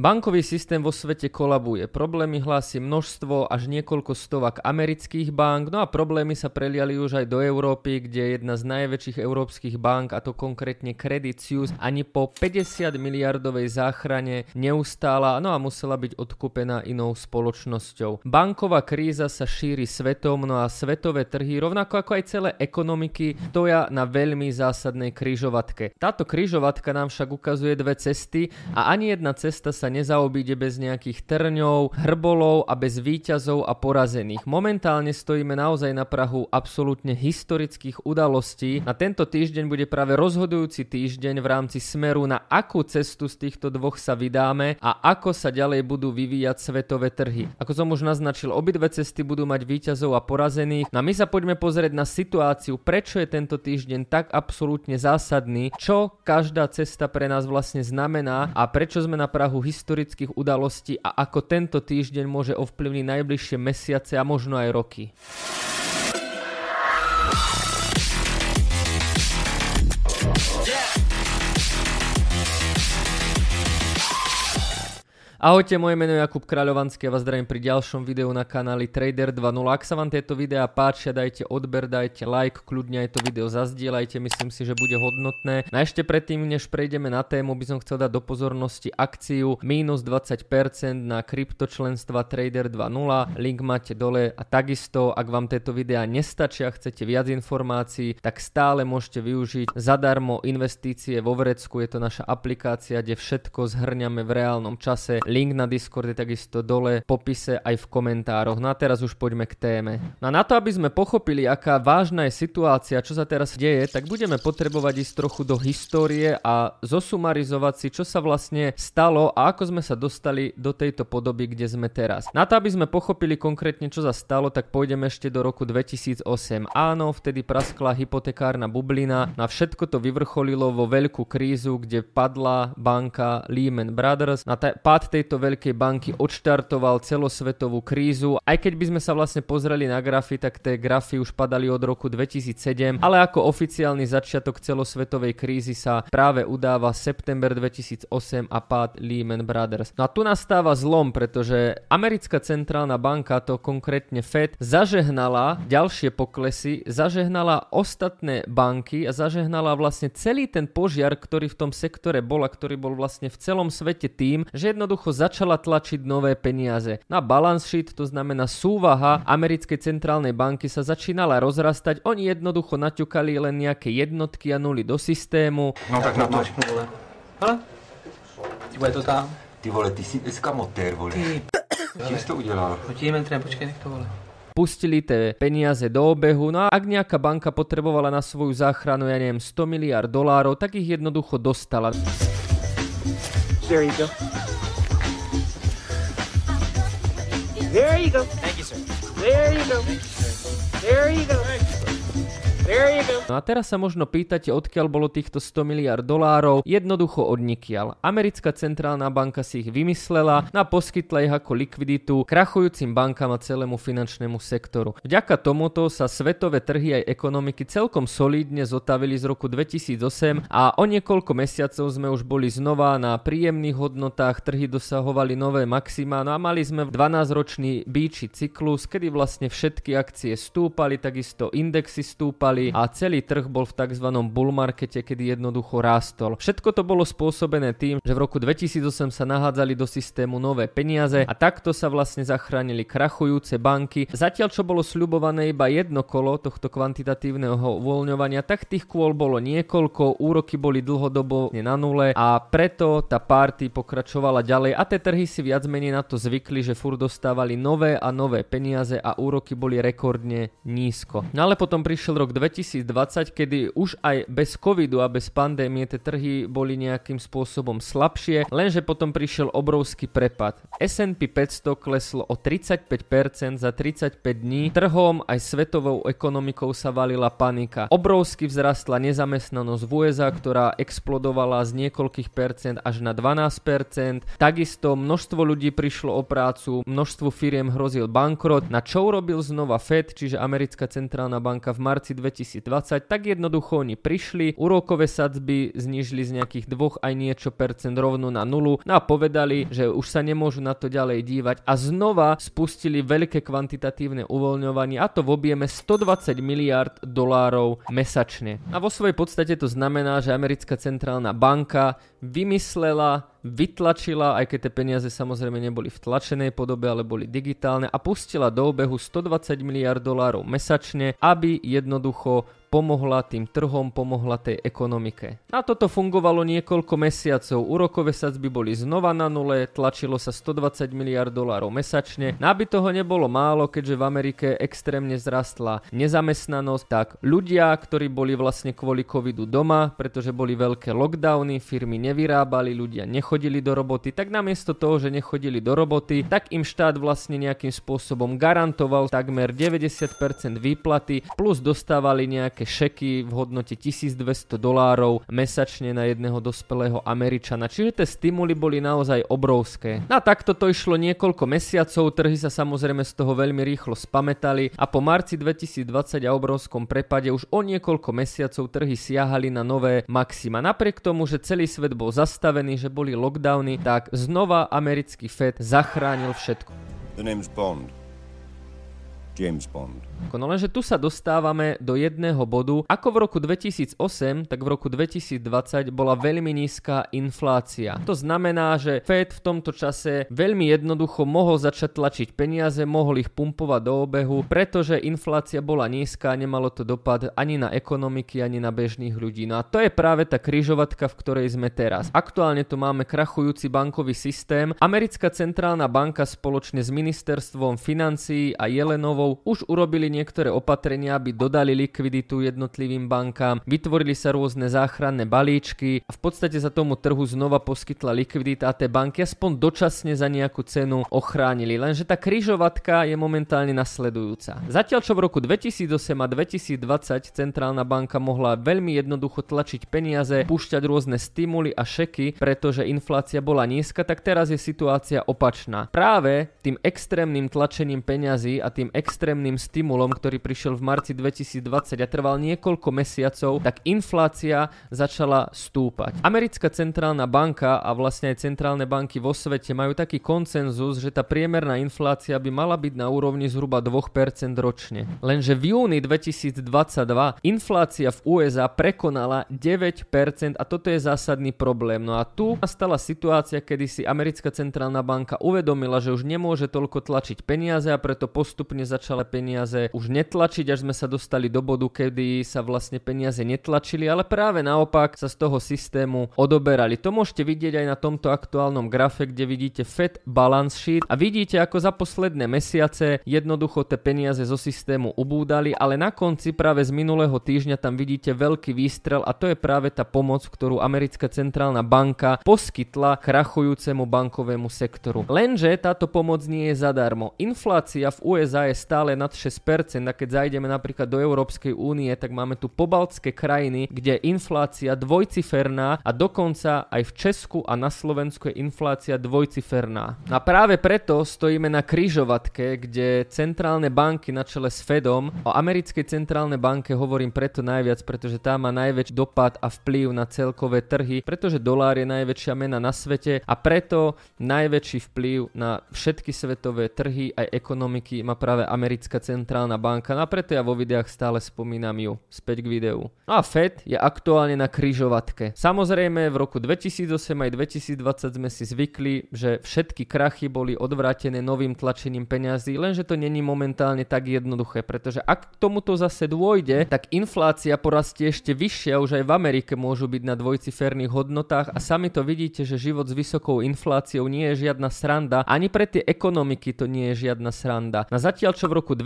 Bankový systém vo svete kolabuje. Problémy hlási množstvo až niekoľko stovak amerických bank, no a problémy sa preliali už aj do Európy, kde jedna z najväčších európskych bank, a to konkrétne Credit Suisse, ani po 50 miliardovej záchrane neustála, no a musela byť odkúpená inou spoločnosťou. Banková kríza sa šíri svetom, no a svetové trhy, rovnako ako aj celé ekonomiky, stoja na veľmi zásadnej kryžovatke. Táto kryžovatka nám však ukazuje dve cesty a ani jedna cesta sa nezaobíde bez nejakých trňov, hrbolov a bez výťazov a porazených. Momentálne stojíme naozaj na Prahu absolútne historických udalostí. Na tento týždeň bude práve rozhodujúci týždeň v rámci smeru na akú cestu z týchto dvoch sa vydáme a ako sa ďalej budú vyvíjať svetové trhy. Ako som už naznačil, obidve cesty budú mať výťazov a porazených. No my sa poďme pozrieť na situáciu, prečo je tento týždeň tak absolútne zásadný, čo každá cesta pre nás vlastne znamená a prečo sme na Prahu historických udalostí a ako tento týždeň môže ovplyvniť najbližšie mesiace a možno aj roky. Ahojte, moje meno je Jakub Kráľovanský a vás zdravím pri ďalšom videu na kanáli Trader 2.0. Ak sa vám tieto videá páčia, dajte odber, dajte like, kľudne aj to video zazdielajte, myslím si, že bude hodnotné. No a ešte predtým, než prejdeme na tému, by som chcel dať do pozornosti akciu minus 20% na kryptočlenstva Trader 2.0. Link máte dole a takisto, ak vám tieto videá nestačia, chcete viac informácií, tak stále môžete využiť zadarmo investície vo Vrecku. Je to naša aplikácia, kde všetko zhrňame v reálnom čase Link na Discord je takisto dole v popise aj v komentároch. No a teraz už poďme k téme. No a na to, aby sme pochopili, aká vážna je situácia, čo sa teraz deje, tak budeme potrebovať ísť trochu do histórie a zosumarizovať si, čo sa vlastne stalo a ako sme sa dostali do tejto podoby, kde sme teraz. Na to, aby sme pochopili konkrétne, čo sa stalo, tak pôjdeme ešte do roku 2008. Áno, vtedy praskla hypotekárna bublina, na všetko to vyvrcholilo vo veľkú krízu, kde padla banka Lehman Brothers. Na t- pád tej tejto veľkej banky odštartoval celosvetovú krízu. Aj keď by sme sa vlastne pozreli na grafy, tak tie grafy už padali od roku 2007, ale ako oficiálny začiatok celosvetovej krízy sa práve udáva september 2008 a pád Lehman Brothers. No a tu nastáva zlom, pretože americká centrálna banka, to konkrétne Fed, zažehnala ďalšie poklesy, zažehnala ostatné banky a zažehnala vlastne celý ten požiar, ktorý v tom sektore bol a ktorý bol vlastne v celom svete tým, že jednoducho jednoducho začala tlačiť nové peniaze. Na balance sheet, to znamená súvaha americkej centrálnej banky sa začínala rozrastať, oni jednoducho naťukali len nejaké jednotky a nuly do systému. No tak na to. Ale? Ty bude to tam. Ty vole, ty si eskamotér, vole. Ty Čím jsi to udělal? Chodíme, treba, počkej, nech to vole. pustili tie peniaze do obehu, no a ak nejaká banka potrebovala na svoju záchranu, ja neviem, 100 miliard dolárov, tak ich jednoducho dostala. There you go. There you go. Thank you, sir. There you go. There you go. There you go. No a teraz sa možno pýtate, odkiaľ bolo týchto 100 miliard dolárov. Jednoducho odnikiaľ. Americká centrálna banka si ich vymyslela a poskytla ich ako likviditu krachujúcim bankám a celému finančnému sektoru. Vďaka tomuto sa svetové trhy aj ekonomiky celkom solídne zotavili z roku 2008 a o niekoľko mesiacov sme už boli znova na príjemných hodnotách, trhy dosahovali nové maxima, no a mali sme 12-ročný bíči cyklus, kedy vlastne všetky akcie stúpali, takisto indexy stúpali, a celý trh bol v tzv. bull markete, kedy jednoducho rástol. Všetko to bolo spôsobené tým, že v roku 2008 sa nahádzali do systému nové peniaze a takto sa vlastne zachránili krachujúce banky. Zatiaľ čo bolo sľubované iba jedno kolo tohto kvantitatívneho uvoľňovania, tak tých kôl bolo niekoľko, úroky boli dlhodobo na nule a preto tá party pokračovala ďalej a tie trhy si viac menej na to zvykli, že fur dostávali nové a nové peniaze a úroky boli rekordne nízko. No ale potom prišiel rok 2020, kedy už aj bez covidu a bez pandémie tie trhy boli nejakým spôsobom slabšie, lenže potom prišiel obrovský prepad. S&P 500 kleslo o 35% za 35 dní, trhom aj svetovou ekonomikou sa valila panika. Obrovsky vzrastla nezamestnanosť v USA, ktorá explodovala z niekoľkých percent až na 12%. Takisto množstvo ľudí prišlo o prácu, množstvu firiem hrozil bankrot, na čo urobil znova Fed, čiže americká centrálna banka v marci 2020 2020, tak jednoducho oni prišli, úrokové sadzby znižili z nejakých 2 aj niečo percent rovno na nulu no a povedali, že už sa nemôžu na to ďalej dívať a znova spustili veľké kvantitatívne uvoľňovanie a to v objeme 120 miliard dolárov mesačne. A vo svojej podstate to znamená, že americká centrálna banka vymyslela vytlačila, aj keď tie peniaze samozrejme neboli v tlačenej podobe, ale boli digitálne a pustila do obehu 120 miliard dolárov mesačne, aby jednoducho pomohla tým trhom, pomohla tej ekonomike. Na toto fungovalo niekoľko mesiacov, úrokové sadzby boli znova na nule, tlačilo sa 120 miliard dolárov mesačne. No aby toho nebolo málo, keďže v Amerike extrémne zrastla nezamestnanosť, tak ľudia, ktorí boli vlastne kvôli covidu doma, pretože boli veľké lockdowny, firmy nevyrábali, ľudia nechodili do roboty, tak namiesto toho, že nechodili do roboty, tak im štát vlastne nejakým spôsobom garantoval takmer 90% výplaty, plus dostávali nejaké nejaké šeky v hodnote 1200 dolárov mesačne na jedného dospelého Američana. Čiže tie stimuly boli naozaj obrovské. A takto to išlo niekoľko mesiacov, trhy sa samozrejme z toho veľmi rýchlo spametali a po marci 2020 a obrovskom prepade už o niekoľko mesiacov trhy siahali na nové maxima. Napriek tomu, že celý svet bol zastavený, že boli lockdowny, tak znova americký Fed zachránil všetko. The name's Bond. James Bond. No lenže tu sa dostávame do jedného bodu. Ako v roku 2008, tak v roku 2020 bola veľmi nízka inflácia. To znamená, že Fed v tomto čase veľmi jednoducho mohol začať tlačiť peniaze, mohol ich pumpovať do obehu, pretože inflácia bola nízka a nemalo to dopad ani na ekonomiky, ani na bežných ľudí. No a to je práve tá kryžovatka, v ktorej sme teraz. Aktuálne tu máme krachujúci bankový systém. Americká centrálna banka spoločne s ministerstvom financií a Jelenovou už urobili niektoré opatrenia, aby dodali likviditu jednotlivým bankám, vytvorili sa rôzne záchranné balíčky a v podstate sa tomu trhu znova poskytla likvidita a tie banky aspoň dočasne za nejakú cenu ochránili. Lenže tá kryžovatka je momentálne nasledujúca. Zatiaľ čo v roku 2008 a 2020 centrálna banka mohla veľmi jednoducho tlačiť peniaze, púšťať rôzne stimuly a šeky, pretože inflácia bola nízka, tak teraz je situácia opačná. Práve tým extrémnym tlačením peňazí a tým extrémnym stimulom stimulom, ktorý prišiel v marci 2020 a trval niekoľko mesiacov, tak inflácia začala stúpať. Americká centrálna banka a vlastne aj centrálne banky vo svete majú taký koncenzus, že tá priemerná inflácia by mala byť na úrovni zhruba 2% ročne. Lenže v júni 2022 inflácia v USA prekonala 9% a toto je zásadný problém. No a tu nastala situácia, kedy si americká centrálna banka uvedomila, že už nemôže toľko tlačiť peniaze a preto postupne začala peniaze už netlačiť, až sme sa dostali do bodu, kedy sa vlastne peniaze netlačili, ale práve naopak sa z toho systému odoberali. To môžete vidieť aj na tomto aktuálnom grafe, kde vidíte Fed balance sheet a vidíte, ako za posledné mesiace jednoducho tie peniaze zo systému ubúdali, ale na konci práve z minulého týždňa tam vidíte veľký výstrel a to je práve tá pomoc, ktorú americká centrálna banka poskytla krachujúcemu bankovému sektoru. Lenže táto pomoc nie je zadarmo. Inflácia v USA je stále nad 6%, a keď zajdeme napríklad do Európskej únie, tak máme tu pobaltské krajiny, kde je inflácia dvojciferná a dokonca aj v Česku a na Slovensku je inflácia dvojciferná. A práve preto stojíme na kryžovatke, kde centrálne banky na čele s Fedom, o americkej centrálnej banke hovorím preto najviac, pretože tá má najväčší dopad a vplyv na celkové trhy, pretože dolár je najväčšia mena na svete a preto najväčší vplyv na všetky svetové trhy aj ekonomiky má práve americká centrálna centrálna banka, no a preto ja vo videách stále spomínam ju. Späť k videu. No a Fed je aktuálne na kryžovatke. Samozrejme v roku 2008 aj 2020 sme si zvykli, že všetky krachy boli odvrátené novým tlačením peňazí, lenže to není momentálne tak jednoduché, pretože ak k tomuto zase dôjde, tak inflácia porastie ešte vyššia, už aj v Amerike môžu byť na dvojciferných hodnotách a sami to vidíte, že život s vysokou infláciou nie je žiadna sranda, ani pre tie ekonomiky to nie je žiadna sranda. Na zatiaľ čo v roku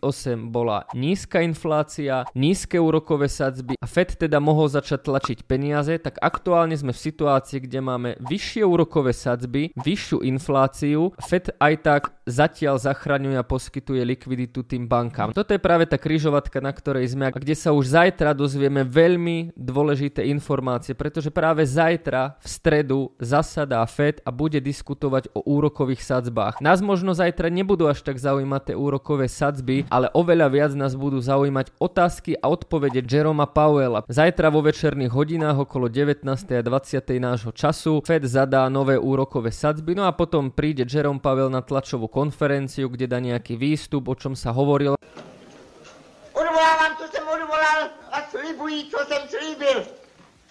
2008 bola nízka inflácia, nízke úrokové sadzby a Fed teda mohol začať tlačiť peniaze, tak aktuálne sme v situácii, kde máme vyššie úrokové sadzby, vyššiu infláciu, Fed aj tak zatiaľ zachraňuje a poskytuje likviditu tým bankám. Toto je práve tá kryžovatka, na ktorej sme a kde sa už zajtra dozvieme veľmi dôležité informácie, pretože práve zajtra v stredu zasadá Fed a bude diskutovať o úrokových sadzbách. Nás možno zajtra nebudú až tak zaujímať tie úrokové sadzby, ale oveľa viac nás budú zaujímať otázky a odpovede Jeroma Powella. Zajtra vo večerných hodinách okolo 19. a 20. nášho času Fed zadá nové úrokové sadzby, no a potom príde Jerome Powell na tlačovú konferenciu, kde dá nejaký výstup, o čom sa hovorilo. Odvolávám, co jsem odvolal a slibuji, co jsem slíbil.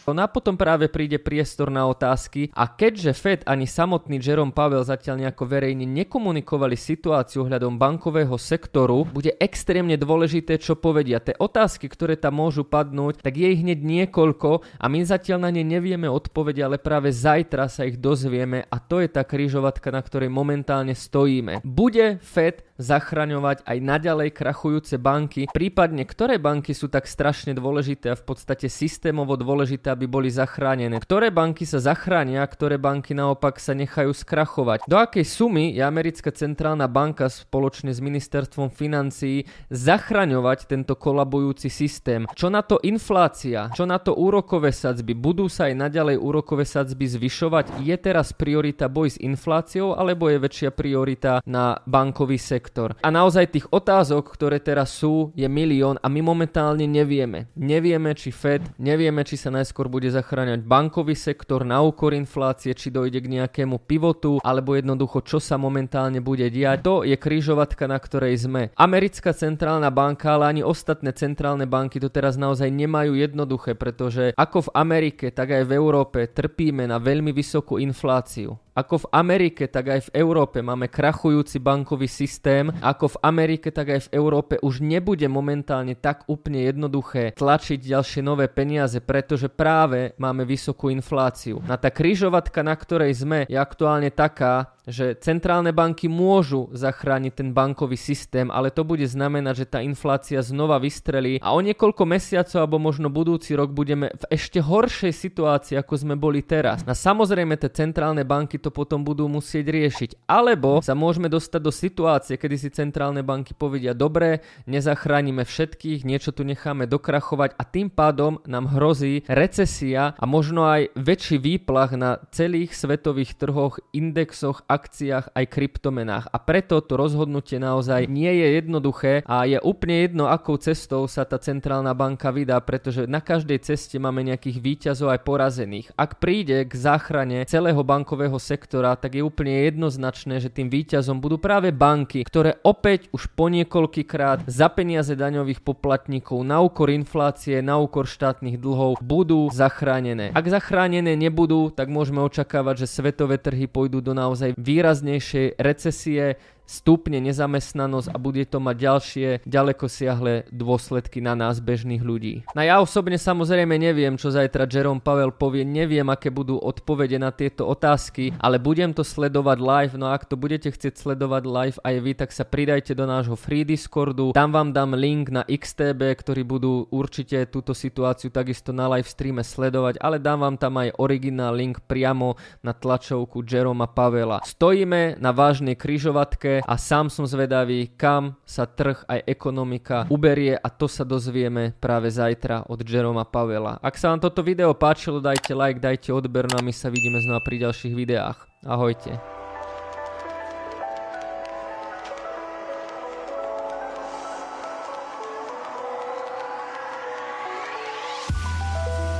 No a potom práve príde priestor na otázky a keďže Fed ani samotný Jerome Powell zatiaľ nejako verejne nekomunikovali situáciu hľadom bankového sektoru, bude extrémne dôležité, čo povedia. Tie otázky, ktoré tam môžu padnúť, tak je ich hneď niekoľko a my zatiaľ na ne nevieme odpovede, ale práve zajtra sa ich dozvieme a to je tá krížovatka, na ktorej momentálne stojíme. Bude Fed zachraňovať aj naďalej krachujúce banky, prípadne ktoré banky sú tak strašne dôležité a v podstate systémovo dôležité, aby boli zachránené. Ktoré banky sa zachránia, ktoré banky naopak sa nechajú skrachovať. Do akej sumy je americká centrálna banka spoločne s ministerstvom financií zachraňovať tento kolabujúci systém? Čo na to inflácia? Čo na to úrokové sadzby? Budú sa aj naďalej úrokové sadzby zvyšovať? Je teraz priorita boj s infláciou alebo je väčšia priorita na bankový sektor? A naozaj tých otázok, ktoré teraz sú, je milión a my momentálne nevieme. Nevieme, či Fed, nevieme, či sa najskôr bude zachráňať bankový sektor na úkor inflácie, či dojde k nejakému pivotu, alebo jednoducho, čo sa momentálne bude diať. To je krížovatka, na ktorej sme. Americká centrálna banka, ale ani ostatné centrálne banky to teraz naozaj nemajú jednoduché, pretože ako v Amerike, tak aj v Európe trpíme na veľmi vysokú infláciu. Ako v Amerike, tak aj v Európe máme krachujúci bankový systém. Ako v Amerike, tak aj v Európe už nebude momentálne tak úplne jednoduché tlačiť ďalšie nové peniaze, pretože práve máme vysokú infláciu. Na tá kryžovatka, na ktorej sme, je aktuálne taká, že centrálne banky môžu zachrániť ten bankový systém, ale to bude znamenať, že tá inflácia znova vystrelí a o niekoľko mesiacov alebo možno budúci rok budeme v ešte horšej situácii, ako sme boli teraz. A samozrejme tie centrálne banky to potom budú musieť riešiť. Alebo sa môžeme dostať do situácie, kedy si centrálne banky povedia, dobre, nezachránime všetkých, niečo tu necháme dokrachovať a tým pádom nám hrozí recesia a možno aj väčší výplach na celých svetových trhoch, indexoch akciách aj kryptomenách. A preto to rozhodnutie naozaj nie je jednoduché a je úplne jedno, akou cestou sa tá centrálna banka vydá, pretože na každej ceste máme nejakých výťazov aj porazených. Ak príde k záchrane celého bankového sektora, tak je úplne jednoznačné, že tým výťazom budú práve banky, ktoré opäť už po niekoľkýkrát za peniaze daňových poplatníkov na úkor inflácie, na úkor štátnych dlhov budú zachránené. Ak zachránené nebudú, tak môžeme očakávať, že svetové trhy pôjdu do naozaj výraznejšej recesie, stúpne nezamestnanosť a bude to mať ďalšie ďaleko siahle dôsledky na nás bežných ľudí. No ja osobne samozrejme neviem, čo zajtra Jerome Powell povie, neviem, aké budú odpovede na tieto otázky, ale budem to sledovať live, no ak to budete chcieť sledovať live aj vy, tak sa pridajte do nášho free Discordu, tam vám dám link na XTB, ktorí budú určite túto situáciu takisto na live streame sledovať, ale dám vám tam aj originál link priamo na tlačovku Jeroma Pavela. Stojíme na vážnej kryžovatke, a sám som zvedavý, kam sa trh aj ekonomika uberie a to sa dozvieme práve zajtra od Jeroma Pavela. Ak sa vám toto video páčilo, dajte like, dajte odber, no a my sa vidíme znova pri ďalších videách. Ahojte.